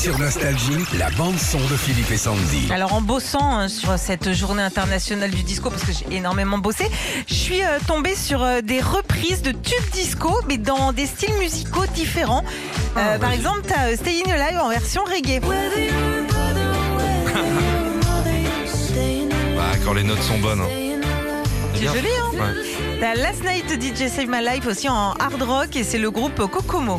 Sur Nostalgie, la bande-son de Philippe et Sandy. Alors en bossant hein, sur cette journée internationale du disco, parce que j'ai énormément bossé, je suis euh, tombée sur euh, des reprises de tubes disco, mais dans des styles musicaux différents. Euh, par exemple, tu as Staying Alive en version reggae. Bah, quand les notes sont bonnes. hein. C'est bien. joli, hein Ouais. T'as Last Night DJ Save My Life aussi en hard rock et c'est le groupe Kokomo.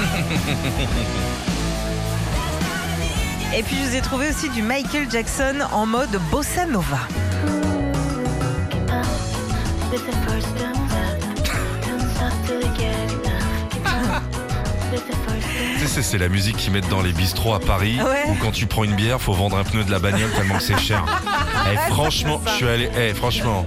Et puis je vous ai trouvé aussi du Michael Jackson en mode bossa nova. C'est- la musique qu'ils mettent dans les bistrots à Paris Ouais. où quand tu prends une bière, faut vendre un pneu de la bagnole tellement que c'est cher. Eh, franchement, je suis allé. eh, franchement,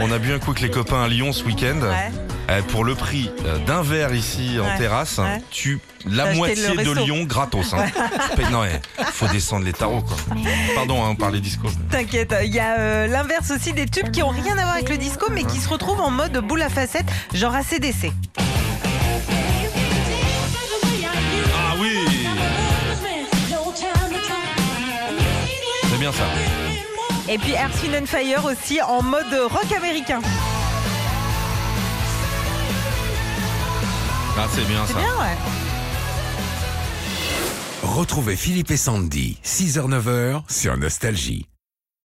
on a bu un coup avec les copains à Lyon ce week-end. Ouais. Eh, pour le prix euh, d'un verre ici en Ouais, terrasse, ouais. tu la moitié de. Lyon gratos. Hein. Non, faut descendre les tarots quoi. Pardon, hein, on parlait disco. T'inquiète, il y a euh, l'inverse aussi des tubes qui ont rien à voir avec le disco mais qui se retrouvent en mode boule à facettes, genre ACDC. Ah oui, c'est bien ça. Et puis Earth, Wind and Fire aussi en mode rock américain. Ah, c'est bien C'est ça. bien, ouais. Retrouvez Philippe et Sandy, 6h-9h sur Nostalgie.